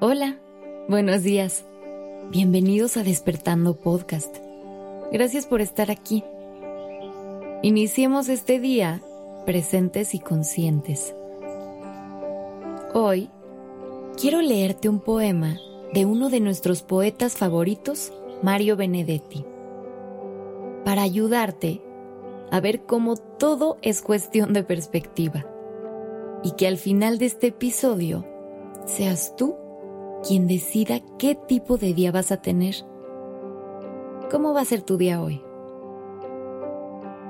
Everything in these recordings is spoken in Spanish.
Buenos días. Bienvenidos a Despertando Podcast. Gracias por estar aquí. Iniciemos este día presentes y conscientes. Hoy quiero leerte un poema de uno de nuestros poetas favoritos, Mario Benedetti, para ayudarte a ver cómo todo es cuestión de perspectiva y que al final de este episodio seas tú quien decida qué tipo de día vas a tener. ¿Cómo va a ser tu día hoy?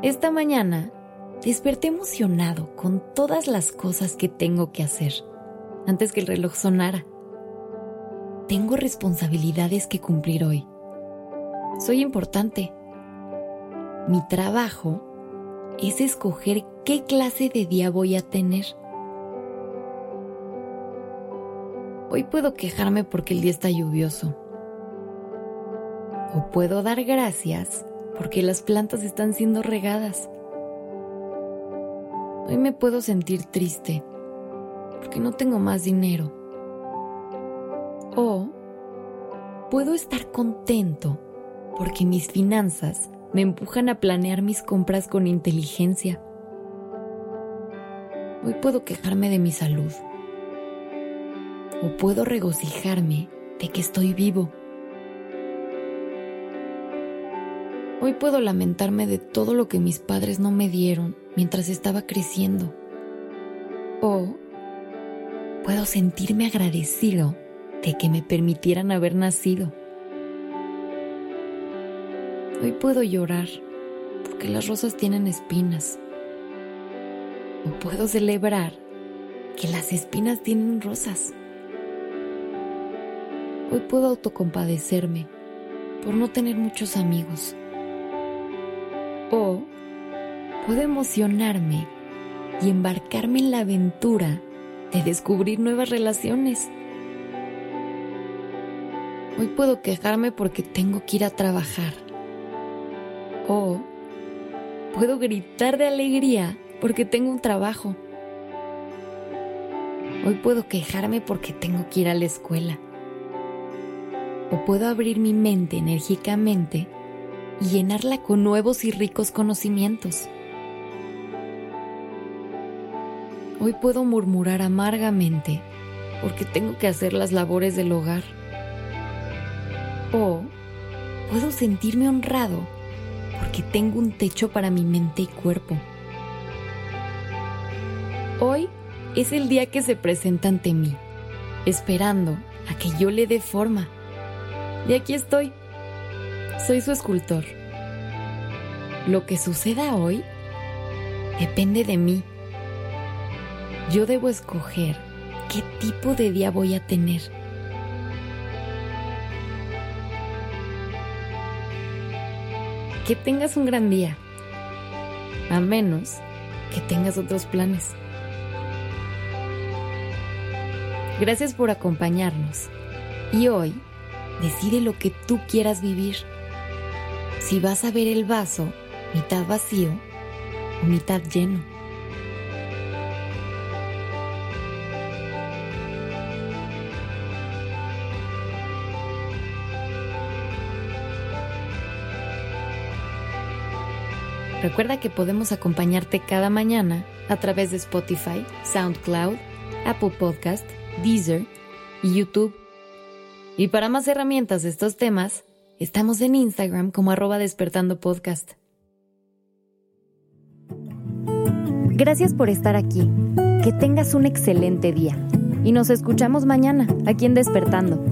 Esta mañana desperté emocionado con todas las cosas que tengo que hacer antes que el reloj sonara. Tengo responsabilidades que cumplir hoy. Soy importante. Mi trabajo es escoger qué clase de día voy a tener. Hoy puedo quejarme porque el día está lluvioso. O puedo dar gracias porque las plantas están siendo regadas. Hoy me puedo sentir triste porque no tengo más dinero. O puedo estar contento porque mis finanzas me empujan a planear mis compras con inteligencia. Hoy puedo quejarme de mi salud o puedo regocijarme de que estoy vivo. Hoy puedo lamentarme de todo lo que mis padres no me dieron mientras estaba creciendo. O puedo sentirme agradecido de que me permitieran haber nacido. Hoy puedo llorar porque las rosas tienen espinas. O puedo celebrar que las espinas tienen rosas. Hoy puedo autocompadecerme por no tener muchos amigos. O puedo emocionarme y embarcarme en la aventura de descubrir nuevas relaciones. Hoy puedo quejarme porque tengo que ir a trabajar. O puedo gritar de alegría porque tengo un trabajo. Hoy puedo quejarme porque tengo que ir a la escuela o puedo abrir mi mente enérgicamente y llenarla con nuevos y ricos conocimientos. Hoy puedo murmurar amargamente porque tengo que hacer las labores del hogar. O puedo sentirme honrado porque tengo un techo para mi mente y cuerpo. Hoy es el día que se presenta ante mí, esperando a que yo le dé forma y aquí estoy. Soy su escultor. Lo que suceda hoy depende de mí. Yo debo escoger qué tipo de día voy a tener. Que tengas un gran día, a menos que tengas otros planes. Gracias por acompañarnos. Y hoy Decide lo que tú quieras vivir. Si vas a ver el vaso mitad vacío o mitad lleno. Recuerda que podemos acompañarte cada mañana a través de Spotify, SoundCloud, Apple Podcast, Deezer y YouTube. Y para más herramientas de estos temas, estamos en Instagram como arroba despertando podcast. Gracias por estar aquí. Que tengas un excelente día. Y nos escuchamos mañana aquí en Despertando.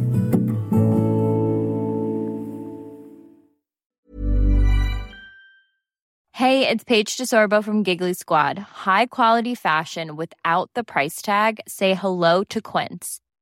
Hey, it's Paige DeSorbo from Giggly Squad. High quality fashion without the price tag. Say hello to Quince.